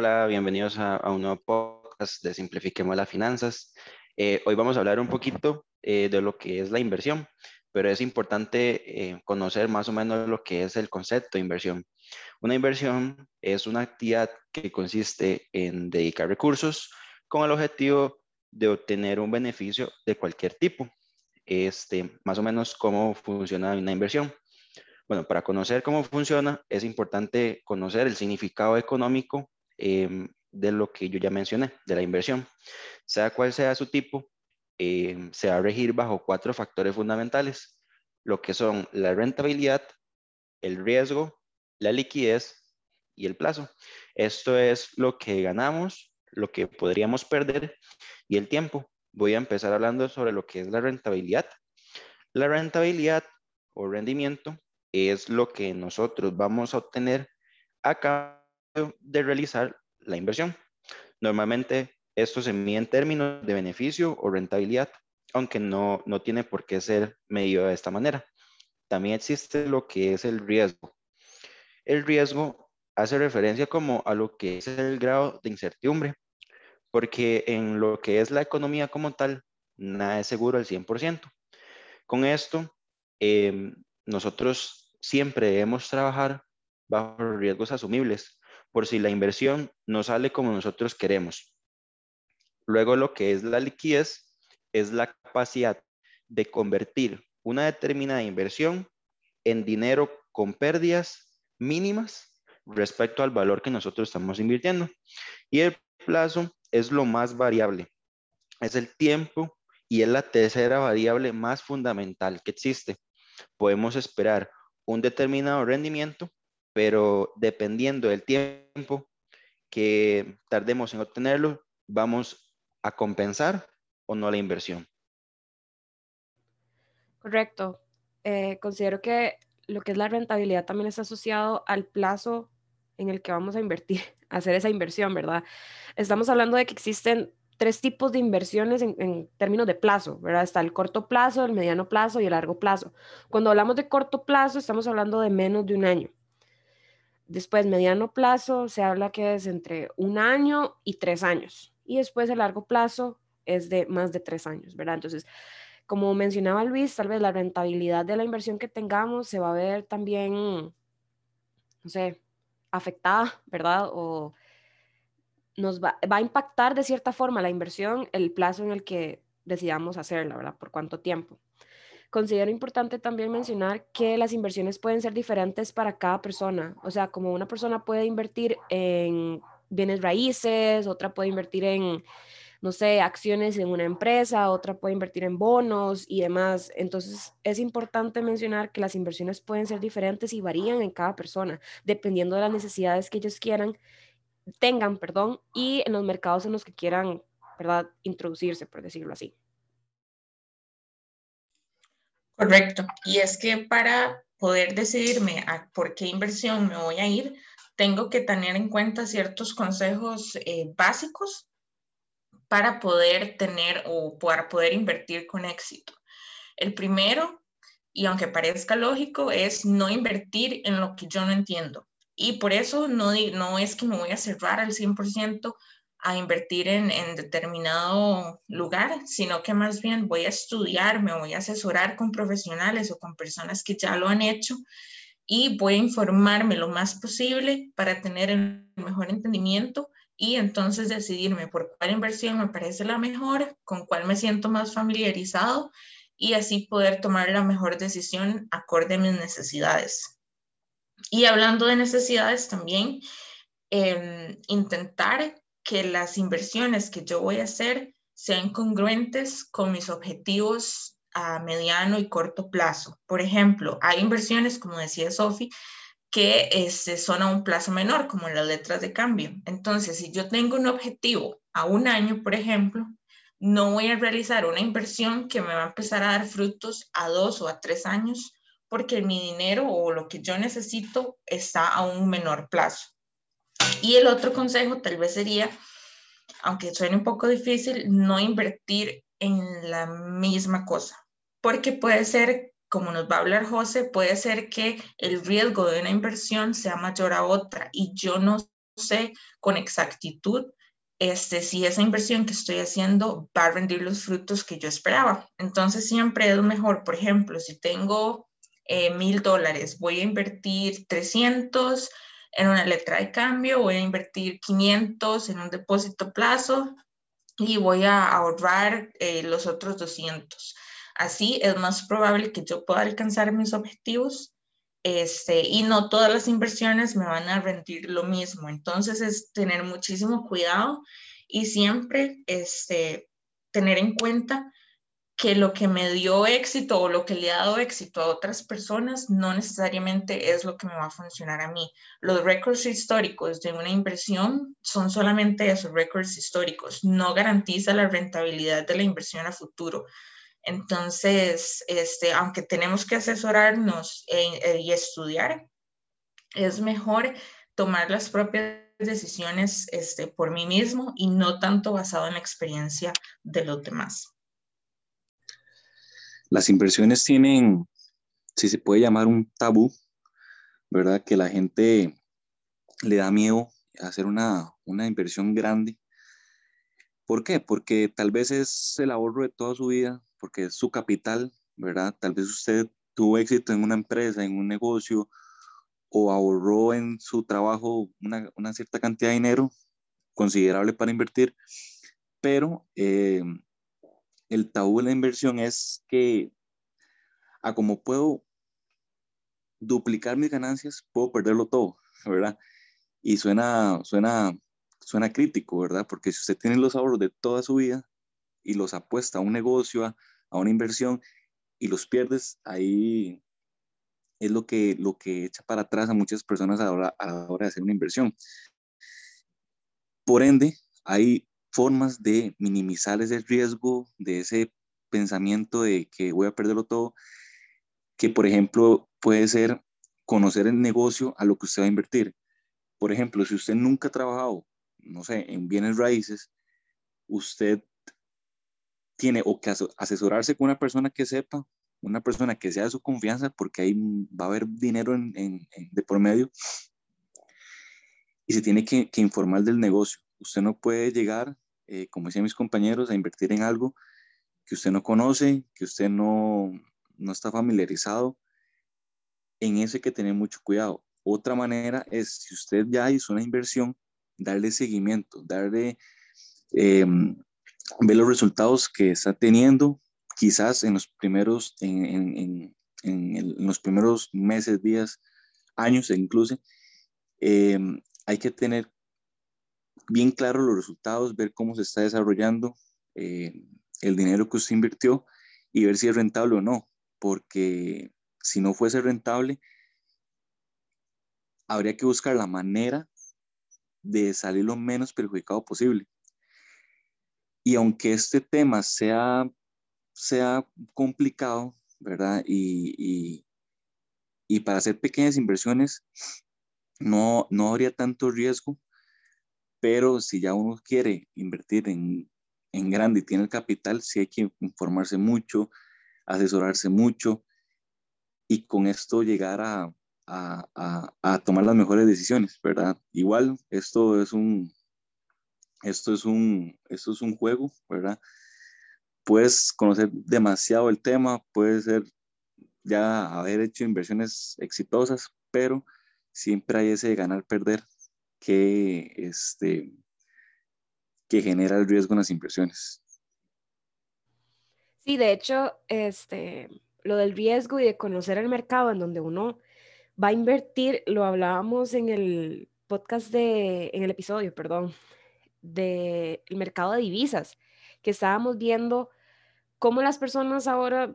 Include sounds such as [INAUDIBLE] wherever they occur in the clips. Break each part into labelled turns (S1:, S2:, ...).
S1: Hola, bienvenidos a, un nuevo podcast de Simplifiquemos las Finanzas. Eh, hoy vamos a hablar un poquito eh, de lo que es la inversión, pero es importante eh, conocer más o menos lo que es el concepto de inversión. Una inversión es una actividad que consiste en dedicar recursos con el objetivo de obtener un beneficio de cualquier tipo. Este, más o menos cómo funciona una inversión. Bueno, para conocer cómo funciona es importante conocer el significado económico em, de lo que yo ya mencioné, de la inversión. Sea cual sea su tipo, em, se va a regir bajo cuatro factores fundamentales, lo que son la rentabilidad, el riesgo, la liquidez y el plazo. Esto es lo que ganamos, lo que podríamos perder y el tiempo. Voy a empezar hablando sobre lo que es la rentabilidad. La rentabilidad o rendimiento es lo que nosotros vamos a obtener a cambio de realizar la inversión. Normalmente esto se mide en términos de beneficio o rentabilidad, aunque no, no tiene por qué ser medido de esta manera. También existe lo que es el riesgo. El riesgo hace referencia como a lo que es el grado de incertidumbre, porque en lo que es la economía como tal, nada es seguro al 100%. Con esto, em, nosotros siempre debemos trabajar bajo riesgos asumibles por si la inversión no sale como nosotros queremos. Luego lo que es la liquidez es la capacidad de convertir una determinada inversión en dinero con pérdidas mínimas respecto al valor que nosotros estamos invirtiendo. Y el plazo es lo más variable. Es el tiempo y es la tercera variable más fundamental que existe podemos esperar un determinado rendimiento, pero dependiendo del tiempo que tardemos en obtenerlo, vamos a compensar o no la inversión.
S2: Correcto. Eh, considero que lo que es la rentabilidad también está asociado al plazo en el que vamos a invertir, [LAUGHS] hacer esa inversión, ¿verdad? Estamos hablando de que existen tres tipos de inversiones en, términos de plazo, ¿verdad? Está el corto plazo, el mediano plazo y el largo plazo. Cuando hablamos de corto plazo, estamos hablando de menos de un año. Después, mediano plazo, se habla que es entre un año y tres años. Y después, el largo plazo es de más de tres años, ¿verdad? Entonces, como mencionaba Luis, tal vez la rentabilidad de la inversión que tengamos se va a ver también, no sé, afectada, ¿verdad? O nos va, a impactar de cierta forma la inversión el plazo en el que decidamos hacerla, ¿verdad? Por cuánto tiempo. Considero importante también mencionar que las inversiones pueden ser diferentes para cada persona. O sea, como una persona puede invertir en bienes raíces, otra puede invertir en, no sé, acciones en una empresa, otra puede invertir en bonos y demás. Entonces, es importante mencionar que las inversiones pueden ser diferentes y varían en cada persona, dependiendo de las necesidades que ellos quieran tengan, perdón, y en los mercados en los que quieran, ¿verdad?, introducirse, por decirlo así.
S3: Correcto. Y es que para poder decidirme a por qué inversión me voy a ir, tengo que tener en cuenta ciertos consejos eh, básicos para poder tener o para poder invertir con éxito. El primero, y aunque parezca lógico, es no invertir en lo que yo no entiendo. Y por eso no, no es que me voy a cerrar al 100% a invertir en, en, determinado lugar, sino que más bien voy a estudiar, me voy a asesorar con profesionales o con personas que ya lo han hecho y voy a informarme lo más posible para tener el mejor entendimiento y entonces decidirme por cuál inversión me parece la mejor, con cuál me siento más familiarizado y así poder tomar la mejor decisión acorde a mis necesidades. Y hablando de necesidades también, em, intentar que las inversiones que yo voy a hacer sean congruentes con mis objetivos a mediano y corto plazo. Por ejemplo, hay inversiones, como decía Sofi, que este, son a un plazo menor, como las letras de cambio. Entonces, si yo tengo un objetivo a un año, por ejemplo, no voy a realizar una inversión que me va a empezar a dar frutos a dos o a tres años, porque mi dinero o lo que yo necesito está a un menor plazo. Y el otro consejo tal vez sería, aunque suene un poco difícil, no invertir en la misma cosa, porque puede ser, como nos va a hablar José, puede ser que el riesgo de una inversión sea mayor a otra y yo no sé con exactitud este, si esa inversión que estoy haciendo va a rendir los frutos que yo esperaba. Entonces siempre es mejor, por ejemplo, si tengo eh, mil dólares, voy a invertir 300 en una letra de cambio, voy a invertir 500 en un depósito plazo y voy a ahorrar eh, los otros 200. Así es más probable que yo pueda alcanzar mis objetivos este, y no todas las inversiones me van a rendir lo mismo. Entonces es tener muchísimo cuidado y siempre este, tener en cuenta que lo que me dio éxito o lo que le ha dado éxito a otras personas no necesariamente es lo que me va a funcionar a mí. Los récords históricos de una inversión son solamente esos récords históricos, no garantiza la rentabilidad de la inversión a futuro. Entonces, este, aunque tenemos que asesorarnos e, y estudiar, es mejor tomar las propias decisiones este, por mí mismo y no tanto basado en la experiencia de los demás.
S4: Las inversiones tienen, si se puede llamar un tabú, ¿verdad? Que la gente le da miedo hacer una, una inversión grande. ¿Por qué? Porque tal vez es el ahorro de toda su vida, porque es su capital, ¿verdad? Tal vez usted tuvo éxito en una empresa, en un negocio, o ahorró en su trabajo una, una cierta cantidad de dinero considerable para invertir, pero eh, el tabú de la inversión es que a como puedo duplicar mis ganancias, puedo perderlo todo, ¿verdad? Y suena, suena, suena crítico, ¿verdad? Porque si usted tiene los ahorros de toda su vida y los apuesta a un negocio, a, una inversión y los pierdes, ahí es lo que, lo que echa para atrás a muchas personas a la, hora, a la hora de hacer una inversión. Por ende, hay formas de minimizar ese riesgo, de ese pensamiento de que voy a perderlo todo, que por ejemplo puede ser conocer el negocio a lo que usted va a invertir. Por ejemplo, si usted nunca ha trabajado, no sé, en bienes raíces, usted tiene o que asesorarse con una persona que sepa, una persona que sea de su confianza, porque ahí va a haber dinero de por medio, y se tiene que informar del negocio. Usted no puede llegar eh, como decían mis compañeros, a invertir en algo que usted no conoce, que usted no, no está familiarizado. En eso hay que tener mucho cuidado. Otra manera es, si usted ya hizo una inversión, darle seguimiento, darle, eh, ver los resultados que está teniendo, quizás en los primeros, en, en, en, los primeros meses, días, años incluso, eh, hay que tener bien claro los resultados, ver cómo se está desarrollando eh, el dinero que usted invirtió y ver si es rentable o no, porque si no fuese rentable, habría que buscar la manera de salir lo menos perjudicado posible. Y aunque este tema sea, sea complicado, ¿verdad? Y, y, para hacer pequeñas inversiones no, no habría tanto riesgo, pero si ya uno quiere invertir en, en grande y tiene el capital, sí hay que informarse mucho, asesorarse mucho y con esto llegar a, a, a, tomar las mejores decisiones, ¿verdad? Igual, esto es un, esto es un, esto es un juego, ¿verdad? Puedes conocer demasiado el tema, puedes ser ya haber hecho inversiones exitosas, pero siempre hay ese ganar-perder que, este, que genera el riesgo en las impresiones.
S2: Sí, de hecho, este, lo del riesgo y de conocer el mercado en donde uno va a invertir, lo hablábamos en el podcast de, en el episodio, perdón, del mercado de divisas, que estábamos viendo cómo las personas ahora,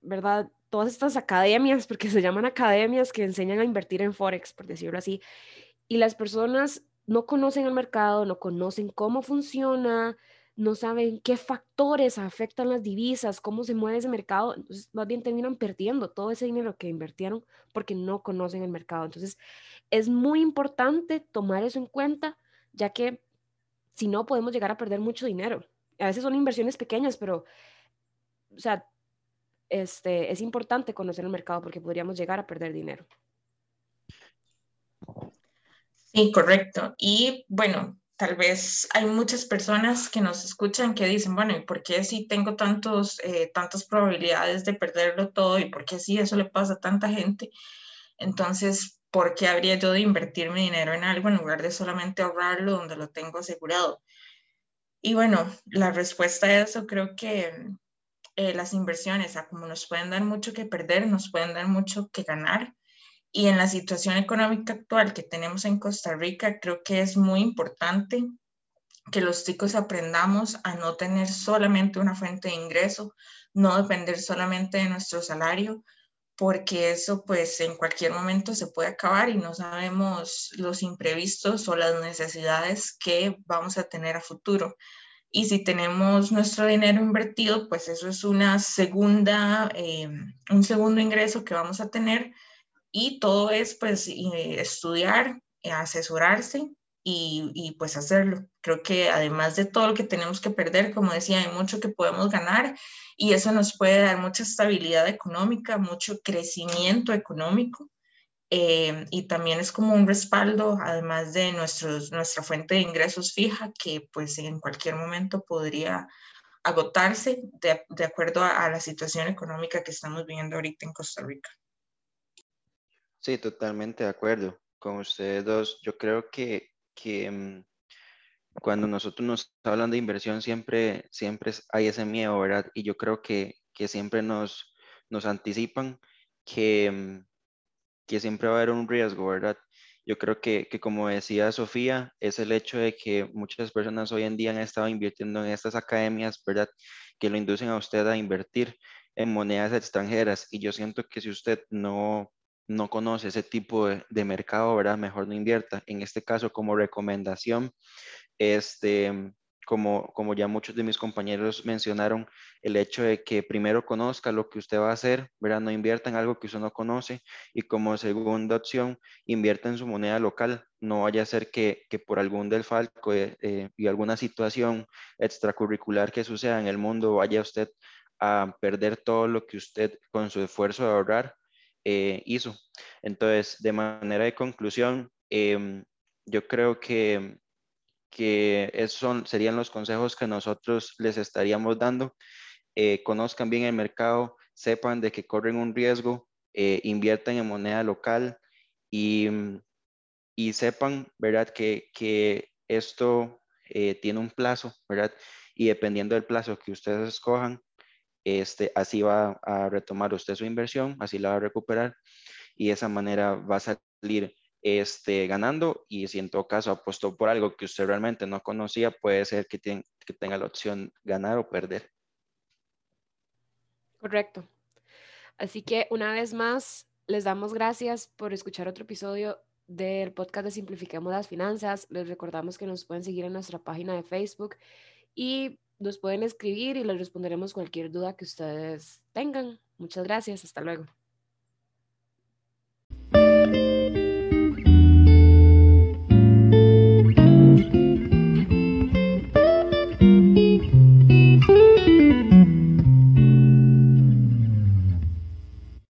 S2: ¿verdad? Todas estas academias, porque se llaman academias que enseñan a invertir en Forex, por decirlo así, y las personas no conocen el mercado, no conocen cómo funciona, no saben qué factores afectan las divisas, cómo se mueve ese mercado, entonces más bien terminan perdiendo todo ese dinero que invirtieron porque no conocen el mercado. Entonces es muy importante tomar eso en cuenta, ya que si no podemos llegar a perder mucho dinero. A veces son inversiones pequeñas, pero, o sea, este, es importante conocer el mercado porque podríamos llegar a perder dinero.
S3: Sí, correcto. Y bueno, tal vez hay muchas personas que nos escuchan que dicen, bueno, ¿y por qué si tengo tantos, eh, tantas probabilidades de perderlo todo? ¿Y por qué si eso le pasa a tanta gente? Entonces, ¿por qué habría yo de invertir mi dinero en algo en lugar de solamente ahorrarlo donde lo tengo asegurado? Y bueno, la respuesta a eso creo que eh, las inversiones, como nos pueden dar mucho que perder, nos pueden dar mucho que ganar. Y en la situación económica actual que tenemos en Costa Rica, creo que es muy importante que los chicos aprendamos a no tener solamente una fuente de ingreso, no depender solamente de nuestro salario, porque eso pues en cualquier momento se puede acabar y no sabemos los imprevistos o las necesidades que vamos a tener a futuro. Y si tenemos nuestro dinero invertido, pues eso es una segunda, eh, un segundo ingreso que vamos a tener y todo es pues estudiar, asesorarse y, y, pues hacerlo. Creo que además de todo lo que tenemos que perder, como decía, hay mucho que podemos ganar y eso nos puede dar mucha estabilidad económica, mucho crecimiento económico eh, y también es como un respaldo, además de nuestros, nuestra fuente de ingresos fija, que pues en cualquier momento podría agotarse de, de acuerdo a, a la situación económica que estamos viviendo ahorita en Costa Rica.
S1: Sí, totalmente de acuerdo con ustedes dos. Yo creo que que mm, cuando nosotros nos hablan de inversión siempre, siempre hay ese miedo, ¿verdad? Y yo creo que, que siempre nos, nos anticipan que, mm, que siempre va a haber un riesgo, ¿verdad? Yo creo que, que, como decía Sofía, es el hecho de que muchas personas hoy en día han estado invirtiendo en estas academias, ¿verdad? Que lo inducen a usted a invertir en monedas extranjeras. Y yo siento que si usted no, no conoce ese tipo de, mercado, ¿verdad? Mejor no invierta. En este caso, como recomendación, este, como, como ya muchos de mis compañeros mencionaron, el hecho de que primero conozca lo que usted va a hacer, ¿verdad? No invierta en algo que usted no conoce. Y como segunda opción, invierta en su moneda local. No vaya a ser que, por algún desfalco eh, eh, y alguna situación extracurricular que suceda en el mundo, vaya usted a perder todo lo que usted con su esfuerzo de ahorrar eh, hizo. Entonces, de manera de conclusión, em, yo creo que, que esos son, serían los consejos que nosotros les estaríamos dando. Eh, conozcan bien el mercado, sepan de que corren un riesgo, eh, inviertan en moneda local y, y sepan, ¿verdad?, que, que esto tiene un plazo, ¿verdad? Y dependiendo del plazo que ustedes escojan, este, así va a retomar usted su inversión, así la va a recuperar y de esa manera va a salir este, ganando y si en todo caso apostó por algo que usted realmente no conocía, puede ser que, que tenga la opción ganar o perder.
S2: Correcto. Así que una vez más, les damos gracias por escuchar otro episodio del podcast de Simplifiquemos las Finanzas. Les recordamos que nos pueden seguir en nuestra página de Facebook y nos pueden escribir y les responderemos cualquier duda que ustedes tengan. Muchas gracias. Hasta luego.